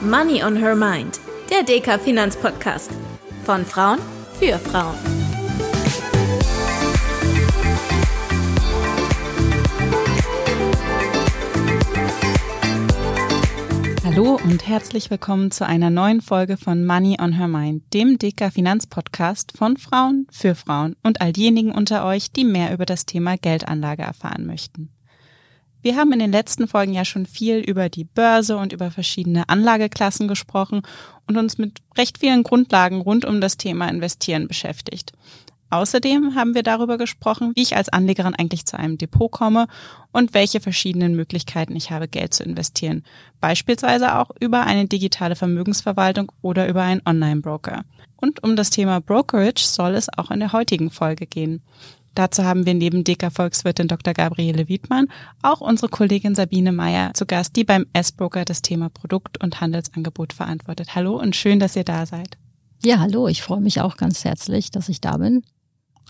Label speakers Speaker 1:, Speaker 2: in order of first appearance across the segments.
Speaker 1: Money on Her Mind, der DK Finanzpodcast. Von Frauen für Frauen.
Speaker 2: Hallo und herzlich willkommen zu einer neuen Folge von Money on Her Mind, dem DK Finanzpodcast von Frauen für Frauen und all diejenigen unter euch, die mehr über das Thema Geldanlage erfahren möchten. Wir haben in den letzten Folgen ja schon viel über die Börse und über verschiedene Anlageklassen gesprochen und uns mit recht vielen Grundlagen rund um das Thema Investieren beschäftigt. Außerdem haben wir darüber gesprochen, wie ich als Anlegerin eigentlich zu einem Depot komme und welche verschiedenen Möglichkeiten ich habe, Geld zu investieren. Beispielsweise auch über eine digitale Vermögensverwaltung oder über einen Online-Broker. Und um das Thema Brokerage soll es auch in der heutigen Folge gehen. Dazu haben wir neben DK-Volkswirtin Dr. Gabriele Wiedmann auch unsere Kollegin Sabine Meyer zu Gast, die beim S-Broker das Thema Produkt- und Handelsangebot verantwortet. Hallo und schön, dass ihr da seid.
Speaker 3: Ja, hallo, ich freue mich auch ganz herzlich, dass ich da bin.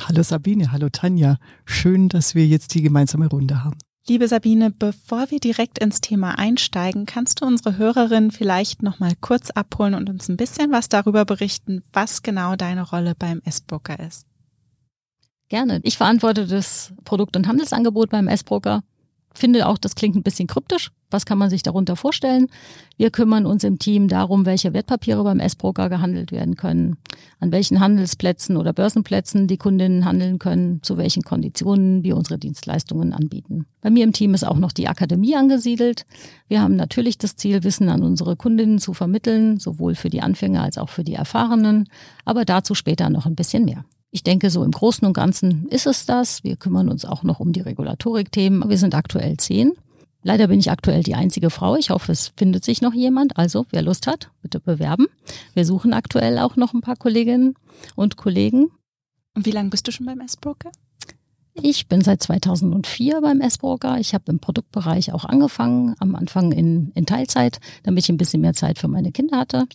Speaker 4: Hallo Sabine, hallo Tanja. Schön, dass wir jetzt die gemeinsame Runde haben.
Speaker 2: Liebe Sabine, bevor wir direkt ins Thema einsteigen, kannst du unsere Hörerinnen vielleicht noch mal kurz abholen und uns ein bisschen was darüber berichten, was genau deine Rolle beim S-Broker ist?
Speaker 3: Gerne. Ich verantworte das Produkt- und Handelsangebot beim S-Broker. Finde auch, das klingt ein bisschen kryptisch. Was kann man sich darunter vorstellen? Wir kümmern uns im Team darum, welche Wertpapiere beim S-Broker gehandelt werden können, an welchen Handelsplätzen oder Börsenplätzen die Kundinnen handeln können, zu welchen Konditionen wir unsere Dienstleistungen anbieten. Bei mir im Team ist auch noch die Akademie angesiedelt. Wir haben natürlich das Ziel, Wissen an unsere Kundinnen zu vermitteln, sowohl für die Anfänger als auch für die Erfahrenen, aber dazu später noch ein bisschen mehr. Ich denke, so im Großen und Ganzen ist es das. Wir kümmern uns auch noch um die Regulatorikthemen. Wir sind aktuell zehn. Leider bin ich aktuell die einzige Frau. Ich hoffe, es findet sich noch jemand. Also, wer Lust hat, bitte bewerben. Wir suchen aktuell auch noch ein paar Kolleginnen und Kollegen.
Speaker 2: Und wie lange bist du schon beim S-Broker?
Speaker 3: Ich bin seit 2004 beim S-Broker. Ich habe im Produktbereich auch angefangen, am Anfang in, in Teilzeit, damit ich ein bisschen mehr Zeit für meine Kinder hatte.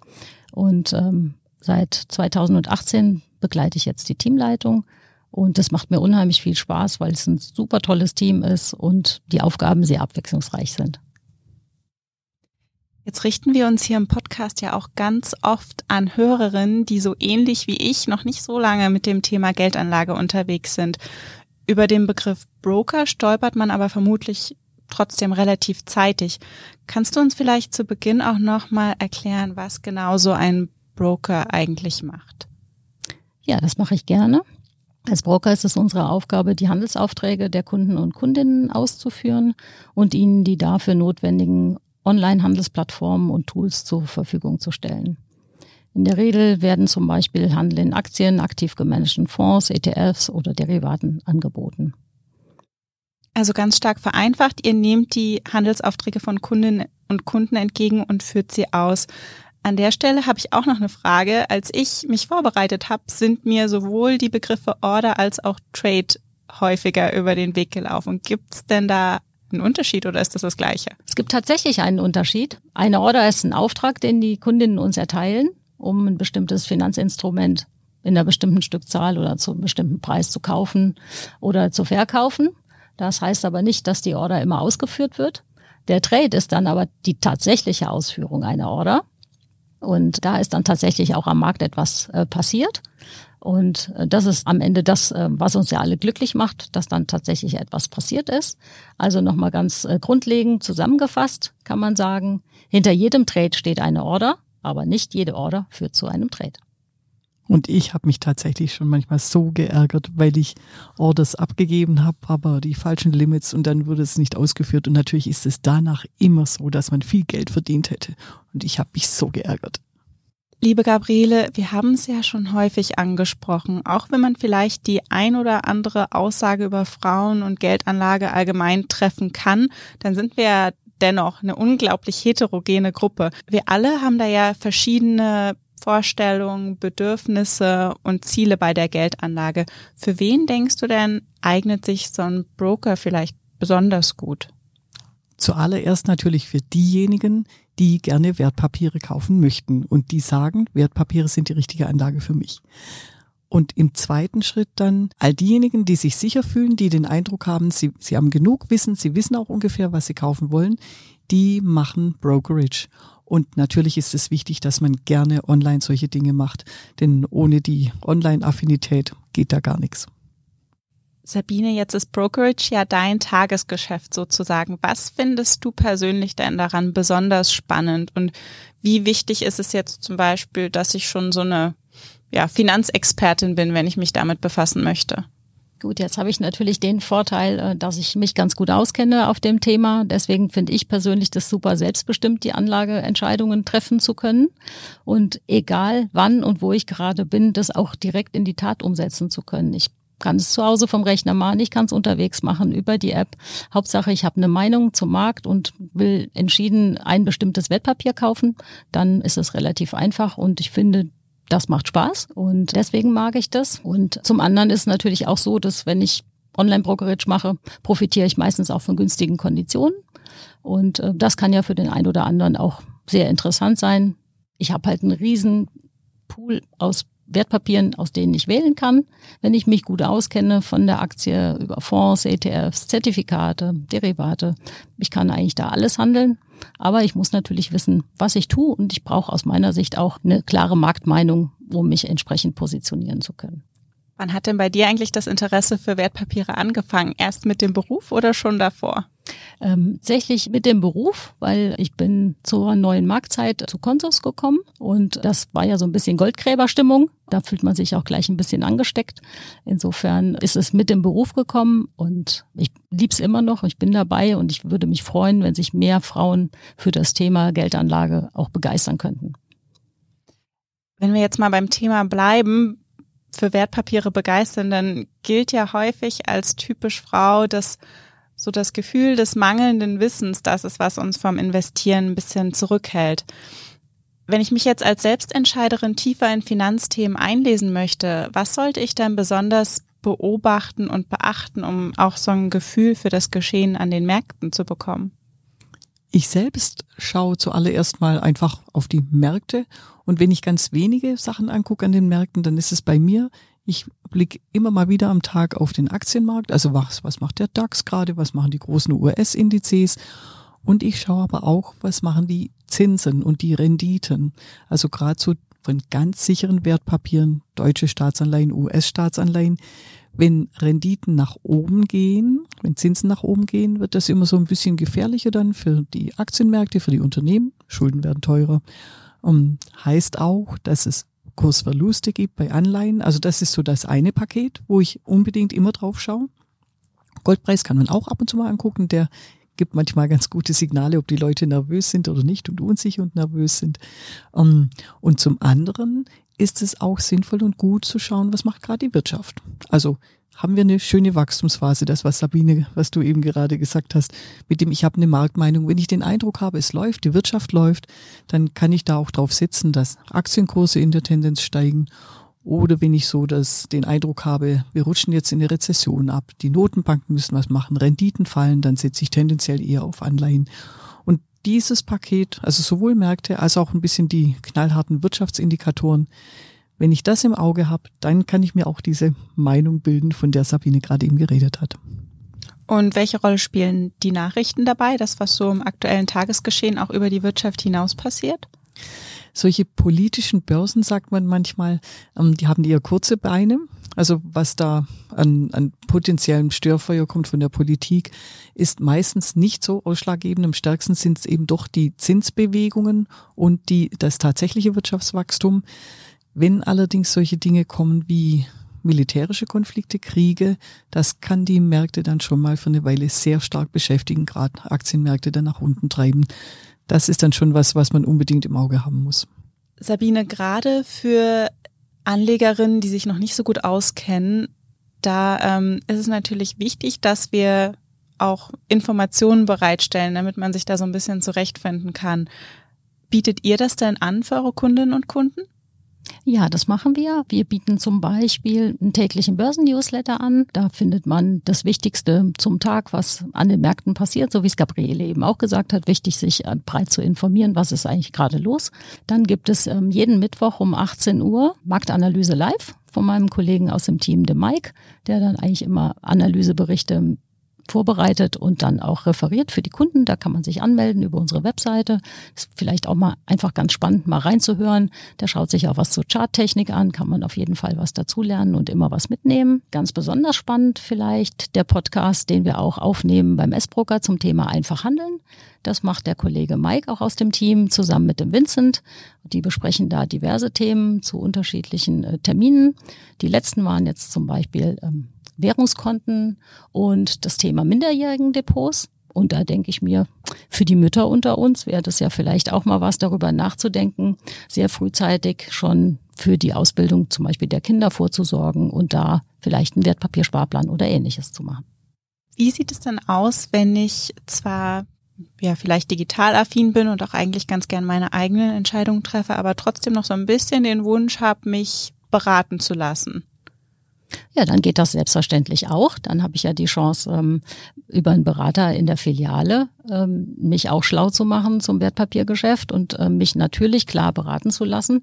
Speaker 3: Und ähm, seit 2018 begleite ich jetzt die Teamleitung. Und das macht mir unheimlich viel Spaß, weil es ein super tolles Team ist und die Aufgaben sehr abwechslungsreich sind.
Speaker 2: Jetzt richten wir uns hier im Podcast ja auch ganz oft an Hörerinnen, die so ähnlich wie ich noch nicht so lange mit dem Thema Geldanlage unterwegs sind. Über den Begriff Broker stolpert man aber vermutlich trotzdem relativ zeitig. Kannst du uns vielleicht zu Beginn auch nochmal erklären, was genau so ein Broker eigentlich macht?
Speaker 3: Ja, das mache ich gerne. Als Broker ist es unsere Aufgabe, die Handelsaufträge der Kunden und Kundinnen auszuführen und ihnen die dafür notwendigen Online-Handelsplattformen und Tools zur Verfügung zu stellen. In der Regel werden zum Beispiel Handel in Aktien, aktiv gemanagten Fonds, ETFs oder Derivaten angeboten.
Speaker 2: Also ganz stark vereinfacht, ihr nehmt die Handelsaufträge von Kundinnen und Kunden entgegen und führt sie aus. An der Stelle habe ich auch noch eine Frage. Als ich mich vorbereitet habe, sind mir sowohl die Begriffe Order als auch Trade häufiger über den Weg gelaufen. Gibt es denn da einen Unterschied oder ist das das Gleiche?
Speaker 3: Es gibt tatsächlich einen Unterschied. Eine Order ist ein Auftrag, den die Kundinnen uns erteilen, um ein bestimmtes Finanzinstrument in einer bestimmten Stückzahl oder zu einem bestimmten Preis zu kaufen oder zu verkaufen. Das heißt aber nicht, dass die Order immer ausgeführt wird. Der Trade ist dann aber die tatsächliche Ausführung einer Order. Und da ist dann tatsächlich auch am Markt etwas äh, passiert. Und äh, das ist am Ende das, äh, was uns ja alle glücklich macht, dass dann tatsächlich etwas passiert ist. Also nochmal ganz äh, grundlegend zusammengefasst kann man sagen, hinter jedem Trade steht eine Order, aber nicht jede Order führt zu einem Trade.
Speaker 4: Und ich habe mich tatsächlich schon manchmal so geärgert, weil ich Orders abgegeben habe, aber die falschen Limits und dann wurde es nicht ausgeführt. Und natürlich ist es danach immer so, dass man viel Geld verdient hätte. Und ich habe mich so geärgert.
Speaker 2: Liebe Gabriele, wir haben es ja schon häufig angesprochen. Auch wenn man vielleicht die ein oder andere Aussage über Frauen und Geldanlage allgemein treffen kann, dann sind wir ja dennoch eine unglaublich heterogene Gruppe. Wir alle haben da ja verschiedene Vorstellungen, Bedürfnisse und Ziele bei der Geldanlage. Für wen denkst du denn, eignet sich so ein Broker vielleicht besonders gut?
Speaker 4: Zuallererst natürlich für diejenigen, die gerne Wertpapiere kaufen möchten und die sagen, Wertpapiere sind die richtige Anlage für mich. Und im zweiten Schritt dann all diejenigen, die sich sicher fühlen, die den Eindruck haben, sie, sie haben genug Wissen, sie wissen auch ungefähr, was sie kaufen wollen, die machen Brokerage. Und natürlich ist es wichtig, dass man gerne online solche Dinge macht, denn ohne die Online-Affinität geht da gar nichts.
Speaker 2: Sabine, jetzt ist Brokerage ja dein Tagesgeschäft sozusagen. Was findest du persönlich denn daran besonders spannend und wie wichtig ist es jetzt zum Beispiel, dass ich schon so eine ja, Finanzexpertin bin, wenn ich mich damit befassen möchte?
Speaker 3: Gut, jetzt habe ich natürlich den Vorteil, äh, dass ich mich ganz gut auskenne auf dem Thema. Deswegen finde ich persönlich das super selbstbestimmt, die Anlageentscheidungen treffen zu können. Und egal wann und wo ich gerade bin, das auch direkt in die Tat umsetzen zu können. Ich kann es zu Hause vom Rechner machen, ich kann es unterwegs machen über die App. Hauptsache, ich habe eine Meinung zum Markt und will entschieden ein bestimmtes Wertpapier kaufen, dann ist es relativ einfach und ich finde, das macht Spaß und deswegen mag ich das. Und zum anderen ist natürlich auch so, dass wenn ich Online-Brokerage mache, profitiere ich meistens auch von günstigen Konditionen. Und äh, das kann ja für den einen oder anderen auch sehr interessant sein. Ich habe halt einen riesen Pool aus Wertpapieren, aus denen ich wählen kann, wenn ich mich gut auskenne von der Aktie über Fonds, ETFs, Zertifikate, Derivate. Ich kann eigentlich da alles handeln, aber ich muss natürlich wissen, was ich tue und ich brauche aus meiner Sicht auch eine klare Marktmeinung, um mich entsprechend positionieren zu können.
Speaker 2: Wann hat denn bei dir eigentlich das Interesse für Wertpapiere angefangen? Erst mit dem Beruf oder schon davor?
Speaker 3: Ähm, tatsächlich mit dem Beruf, weil ich bin zur neuen Marktzeit zu Consus gekommen und das war ja so ein bisschen Goldgräberstimmung. Da fühlt man sich auch gleich ein bisschen angesteckt. Insofern ist es mit dem Beruf gekommen und ich lieb's immer noch. Ich bin dabei und ich würde mich freuen, wenn sich mehr Frauen für das Thema Geldanlage auch begeistern könnten.
Speaker 2: Wenn wir jetzt mal beim Thema bleiben, für Wertpapiere begeistern, dann gilt ja häufig als typisch Frau, dass so das Gefühl des mangelnden Wissens, das ist, was uns vom Investieren ein bisschen zurückhält. Wenn ich mich jetzt als Selbstentscheiderin tiefer in Finanzthemen einlesen möchte, was sollte ich dann besonders beobachten und beachten, um auch so ein Gefühl für das Geschehen an den Märkten zu bekommen?
Speaker 4: Ich selbst schaue zuallererst mal einfach auf die Märkte und wenn ich ganz wenige Sachen angucke an den Märkten, dann ist es bei mir, ich blicke immer mal wieder am Tag auf den Aktienmarkt, also was, was macht der DAX gerade, was machen die großen US-Indizes und ich schaue aber auch, was machen die Zinsen und die Renditen. Also gerade so von ganz sicheren Wertpapieren, deutsche Staatsanleihen, US-Staatsanleihen, wenn Renditen nach oben gehen, wenn Zinsen nach oben gehen, wird das immer so ein bisschen gefährlicher dann für die Aktienmärkte, für die Unternehmen. Schulden werden teurer. Um, heißt auch, dass es Kursverluste gibt bei Anleihen. Also das ist so das eine Paket, wo ich unbedingt immer drauf schaue. Goldpreis kann man auch ab und zu mal angucken. Der gibt manchmal ganz gute Signale, ob die Leute nervös sind oder nicht und unsicher und nervös sind. Ähm, und zum anderen ist es auch sinnvoll und gut zu schauen, was macht gerade die Wirtschaft. Also haben wir eine schöne Wachstumsphase, das was Sabine, was du eben gerade gesagt hast, mit dem ich habe eine Marktmeinung. Wenn ich den Eindruck habe, es läuft, die Wirtschaft läuft, dann kann ich da auch drauf setzen, dass Aktienkurse in der Tendenz steigen. Oder wenn ich so das, den Eindruck habe, wir rutschen jetzt in eine Rezession ab, die Notenbanken müssen was machen, Renditen fallen, dann setze ich tendenziell eher auf Anleihen dieses Paket, also sowohl Märkte als auch ein bisschen die knallharten Wirtschaftsindikatoren, wenn ich das im Auge habe, dann kann ich mir auch diese Meinung bilden, von der Sabine gerade eben geredet hat.
Speaker 2: Und welche Rolle spielen die Nachrichten dabei, das, was so im aktuellen Tagesgeschehen auch über die Wirtschaft hinaus passiert?
Speaker 4: Solche politischen Börsen, sagt man manchmal, ähm, die haben eher kurze Beine. Also was da an, an potenziellem Störfeuer kommt von der Politik, ist meistens nicht so ausschlaggebend. Am stärksten sind es eben doch die Zinsbewegungen und die, das tatsächliche Wirtschaftswachstum. Wenn allerdings solche Dinge kommen wie militärische Konflikte, Kriege, das kann die Märkte dann schon mal für eine Weile sehr stark beschäftigen, gerade Aktienmärkte dann nach unten treiben. Das ist dann schon was, was man unbedingt im Auge haben muss.
Speaker 2: Sabine, gerade für Anlegerinnen, die sich noch nicht so gut auskennen, da ähm, ist es natürlich wichtig, dass wir auch Informationen bereitstellen, damit man sich da so ein bisschen zurechtfinden kann. Bietet ihr das denn an für eure Kundinnen und Kunden?
Speaker 3: Ja, das machen wir. Wir bieten zum Beispiel einen täglichen Börsennewsletter an. Da findet man das Wichtigste zum Tag, was an den Märkten passiert, so wie es Gabriele eben auch gesagt hat. Wichtig, sich äh, breit zu informieren, was ist eigentlich gerade los. Dann gibt es ähm, jeden Mittwoch um 18 Uhr Marktanalyse live von meinem Kollegen aus dem Team, dem Mike, der dann eigentlich immer Analyseberichte vorbereitet und dann auch referiert für die Kunden. Da kann man sich anmelden über unsere Webseite. Ist vielleicht auch mal einfach ganz spannend, mal reinzuhören. Der schaut sich auch was zur Charttechnik an, kann man auf jeden Fall was dazulernen und immer was mitnehmen. Ganz besonders spannend vielleicht der Podcast, den wir auch aufnehmen beim S-Broker zum Thema einfach handeln. Das macht der Kollege Mike auch aus dem Team zusammen mit dem Vincent. Die besprechen da diverse Themen zu unterschiedlichen äh, Terminen. Die letzten waren jetzt zum Beispiel ähm, Währungskonten und das Thema minderjährigen Depots. Und da denke ich mir, für die Mütter unter uns wäre das ja vielleicht auch mal was darüber nachzudenken, sehr frühzeitig schon für die Ausbildung zum Beispiel der Kinder vorzusorgen und da vielleicht einen Wertpapiersparplan oder ähnliches zu machen.
Speaker 2: Wie sieht es denn aus, wenn ich zwar ja vielleicht digital affin bin und auch eigentlich ganz gern meine eigenen Entscheidungen treffe, aber trotzdem noch so ein bisschen den Wunsch habe, mich beraten zu lassen?
Speaker 3: Ja, dann geht das selbstverständlich auch. Dann habe ich ja die Chance, ähm, über einen Berater in der Filiale ähm, mich auch schlau zu machen zum Wertpapiergeschäft und ähm, mich natürlich klar beraten zu lassen.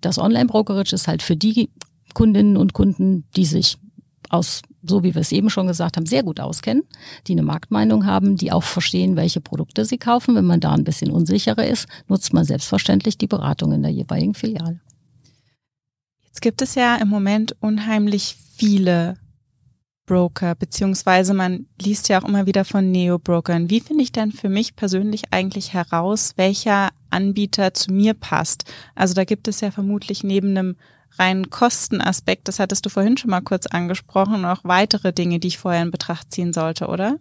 Speaker 3: Das Online-Brokerage ist halt für die Kundinnen und Kunden, die sich aus, so wie wir es eben schon gesagt haben, sehr gut auskennen, die eine Marktmeinung haben, die auch verstehen, welche Produkte sie kaufen. Wenn man da ein bisschen unsicherer ist, nutzt man selbstverständlich die Beratung in der jeweiligen Filiale.
Speaker 2: Jetzt gibt es ja im Moment unheimlich viele Broker, beziehungsweise man liest ja auch immer wieder von Neo-Brokern. Wie finde ich denn für mich persönlich eigentlich heraus, welcher Anbieter zu mir passt? Also da gibt es ja vermutlich neben einem reinen Kostenaspekt, das hattest du vorhin schon mal kurz angesprochen, auch weitere Dinge, die ich vorher in Betracht ziehen sollte, oder?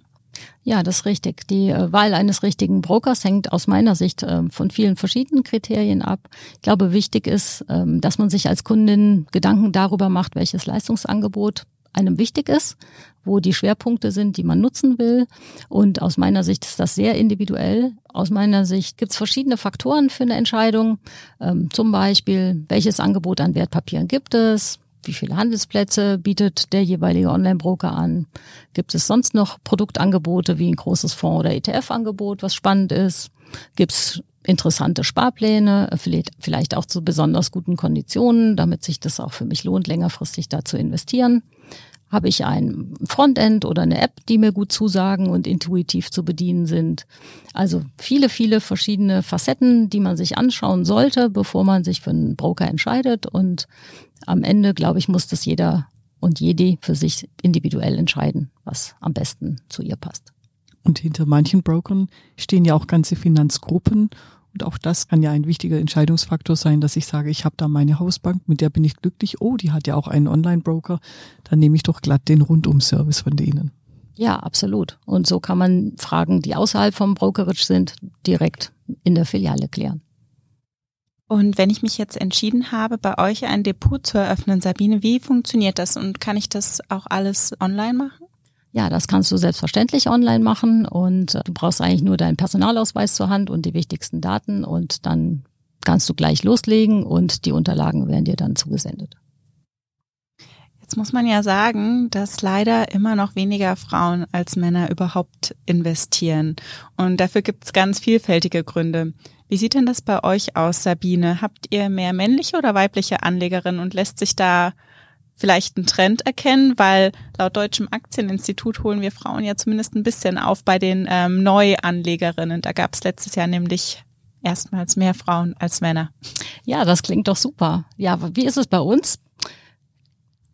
Speaker 3: Ja, das ist richtig. Die äh, Wahl eines richtigen Brokers hängt aus meiner Sicht äh, von vielen verschiedenen Kriterien ab. Ich glaube, wichtig ist, ähm, dass man sich als Kundin Gedanken darüber macht, welches Leistungsangebot einem wichtig ist, wo die Schwerpunkte sind, die man nutzen will. Und aus meiner Sicht ist das sehr individuell. Aus meiner Sicht gibt es verschiedene Faktoren für eine Entscheidung. Ähm, zum Beispiel, welches Angebot an Wertpapieren gibt es? Wie viele Handelsplätze bietet der jeweilige Online-Broker an? Gibt es sonst noch Produktangebote wie ein großes Fonds- oder ETF-Angebot, was spannend ist? Gibt es interessante Sparpläne, vielleicht auch zu besonders guten Konditionen, damit sich das auch für mich lohnt, längerfristig da zu investieren. Habe ich ein Frontend oder eine App, die mir gut zusagen und intuitiv zu bedienen sind? Also viele, viele verschiedene Facetten, die man sich anschauen sollte, bevor man sich für einen Broker entscheidet. Und am Ende, glaube ich, muss das jeder und jede für sich individuell entscheiden, was am besten zu ihr passt.
Speaker 4: Und hinter manchen Brokern stehen ja auch ganze Finanzgruppen und auch das kann ja ein wichtiger Entscheidungsfaktor sein, dass ich sage, ich habe da meine Hausbank, mit der bin ich glücklich. Oh, die hat ja auch einen Online-Broker. Dann nehme ich doch glatt den Rundum-Service von denen.
Speaker 3: Ja, absolut. Und so kann man Fragen, die außerhalb vom Brokerage sind, direkt in der Filiale klären.
Speaker 2: Und wenn ich mich jetzt entschieden habe, bei euch ein Depot zu eröffnen, Sabine, wie funktioniert das und kann ich das auch alles online machen?
Speaker 3: Ja, das kannst du selbstverständlich online machen und äh, du brauchst eigentlich nur deinen Personalausweis zur Hand und die wichtigsten Daten und dann kannst du gleich loslegen und die Unterlagen werden dir dann zugesendet.
Speaker 2: Jetzt muss man ja sagen, dass leider immer noch weniger Frauen als Männer überhaupt investieren. Und dafür gibt es ganz vielfältige Gründe. Wie sieht denn das bei euch aus, Sabine? Habt ihr mehr männliche oder weibliche Anlegerinnen und lässt sich da vielleicht einen Trend erkennen, weil laut Deutschem Aktieninstitut holen wir Frauen ja zumindest ein bisschen auf bei den ähm, Neuanlegerinnen. Da gab es letztes Jahr nämlich erstmals mehr Frauen als Männer.
Speaker 3: Ja, das klingt doch super. Ja, wie ist es bei uns?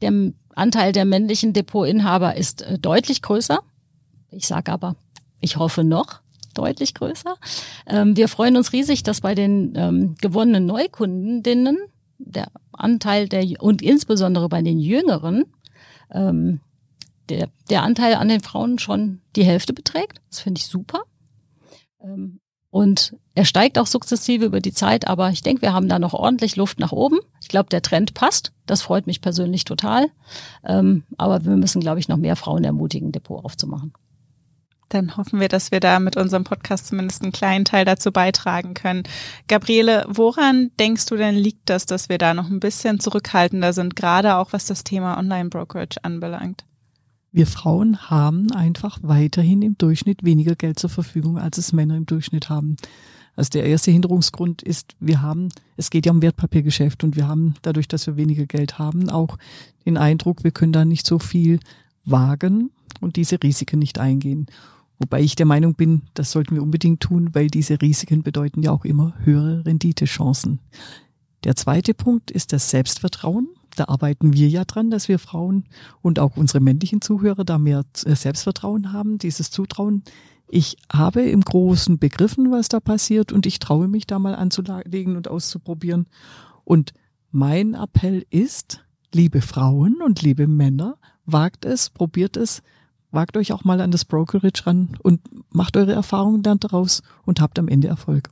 Speaker 3: Der Anteil der männlichen Depotinhaber ist äh, deutlich größer. Ich sage aber, ich hoffe noch deutlich größer. Ähm, wir freuen uns riesig, dass bei den ähm, gewonnenen Neukundinnen der Anteil der und insbesondere bei den Jüngeren ähm, der, der Anteil an den Frauen schon die Hälfte beträgt. Das finde ich super. Ähm, und er steigt auch sukzessive über die Zeit, aber ich denke, wir haben da noch ordentlich Luft nach oben. Ich glaube, der Trend passt. Das freut mich persönlich total. Ähm, aber wir müssen, glaube ich, noch mehr Frauen ermutigen, Depot aufzumachen.
Speaker 2: Dann hoffen wir, dass wir da mit unserem Podcast zumindest einen kleinen Teil dazu beitragen können. Gabriele, woran denkst du denn liegt das, dass wir da noch ein bisschen zurückhaltender sind, gerade auch was das Thema Online-Brokerage anbelangt?
Speaker 4: Wir Frauen haben einfach weiterhin im Durchschnitt weniger Geld zur Verfügung, als es Männer im Durchschnitt haben. Also der erste Hinderungsgrund ist, wir haben, es geht ja um Wertpapiergeschäft und wir haben dadurch, dass wir weniger Geld haben, auch den Eindruck, wir können da nicht so viel wagen und diese Risiken nicht eingehen. Wobei ich der Meinung bin, das sollten wir unbedingt tun, weil diese Risiken bedeuten ja auch immer höhere Renditechancen. Der zweite Punkt ist das Selbstvertrauen. Da arbeiten wir ja dran, dass wir Frauen und auch unsere männlichen Zuhörer da mehr äh, Selbstvertrauen haben, dieses Zutrauen. Ich habe im Großen begriffen, was da passiert und ich traue mich da mal anzulegen und auszuprobieren. Und mein Appell ist, liebe Frauen und liebe Männer, wagt es, probiert es, wagt euch auch mal an das Brokerage ran und macht eure Erfahrungen dann daraus und habt am Ende Erfolg.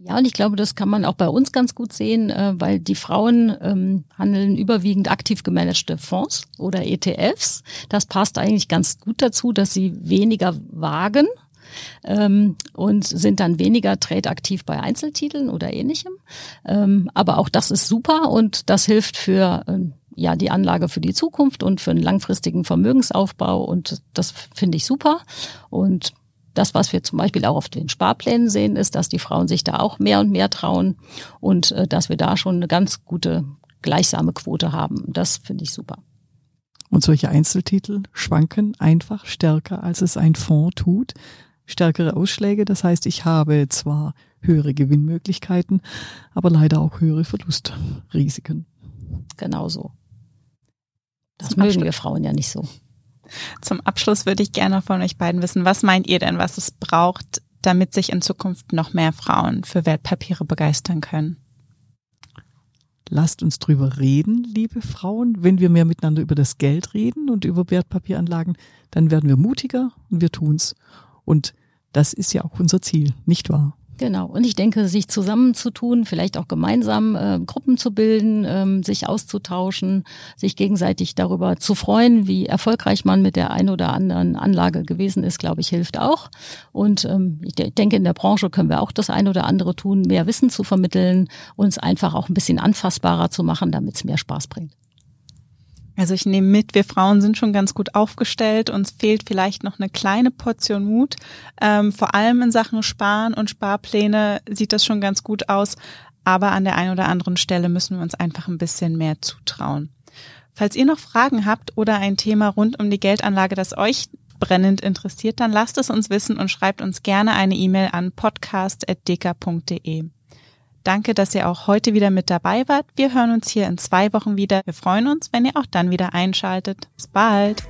Speaker 3: Ja, und ich glaube, das kann man auch bei uns ganz gut sehen, äh, weil die Frauen ähm, handeln überwiegend aktiv gemanagte Fonds oder ETFs. Das passt eigentlich ganz gut dazu, dass sie weniger wagen ähm, und sind dann weniger trade-aktiv bei Einzeltiteln oder ähnlichem. Ähm, aber auch das ist super und das hilft für ähm, ja die Anlage für die Zukunft und für einen langfristigen Vermögensaufbau und das finde ich super und das, was wir zum Beispiel auch auf den Sparplänen sehen, ist, dass die Frauen sich da auch mehr und mehr trauen und äh, dass wir da schon eine ganz gute gleichsame Quote haben. Das finde ich super.
Speaker 4: Und solche Einzeltitel schwanken einfach stärker, als es ein Fonds tut. Stärkere Ausschläge, das heißt, ich habe zwar höhere Gewinnmöglichkeiten, aber leider auch höhere Verlustrisiken.
Speaker 3: Genau so. Das Zum mögen Abschluss. wir Frauen ja nicht so.
Speaker 2: Zum Abschluss würde ich gerne von euch beiden wissen, was meint ihr denn, was es braucht, damit sich in Zukunft noch mehr Frauen für Wertpapiere begeistern können?
Speaker 4: Lasst uns drüber reden, liebe Frauen. Wenn wir mehr miteinander über das Geld reden und über Wertpapieranlagen, dann werden wir mutiger und wir tun's. Und das ist ja auch unser Ziel, nicht wahr?
Speaker 3: Genau. Und ich denke, sich zusammenzutun, vielleicht auch gemeinsam äh, Gruppen zu bilden, ähm, sich auszutauschen, sich gegenseitig darüber zu freuen, wie erfolgreich man mit der einen oder anderen Anlage gewesen ist, glaube ich, hilft auch. Und ähm, ich denke, in der Branche können wir auch das eine oder andere tun, mehr Wissen zu vermitteln, uns einfach auch ein bisschen anfassbarer zu machen, damit es mehr Spaß bringt.
Speaker 2: Also ich nehme mit, wir Frauen sind schon ganz gut aufgestellt. Uns fehlt vielleicht noch eine kleine Portion Mut. Ähm, vor allem in Sachen Sparen und Sparpläne sieht das schon ganz gut aus. Aber an der einen oder anderen Stelle müssen wir uns einfach ein bisschen mehr zutrauen. Falls ihr noch Fragen habt oder ein Thema rund um die Geldanlage, das euch brennend interessiert, dann lasst es uns wissen und schreibt uns gerne eine E-Mail an podcast.deka.de. Danke, dass ihr auch heute wieder mit dabei wart. Wir hören uns hier in zwei Wochen wieder. Wir freuen uns, wenn ihr auch dann wieder einschaltet. Bis bald.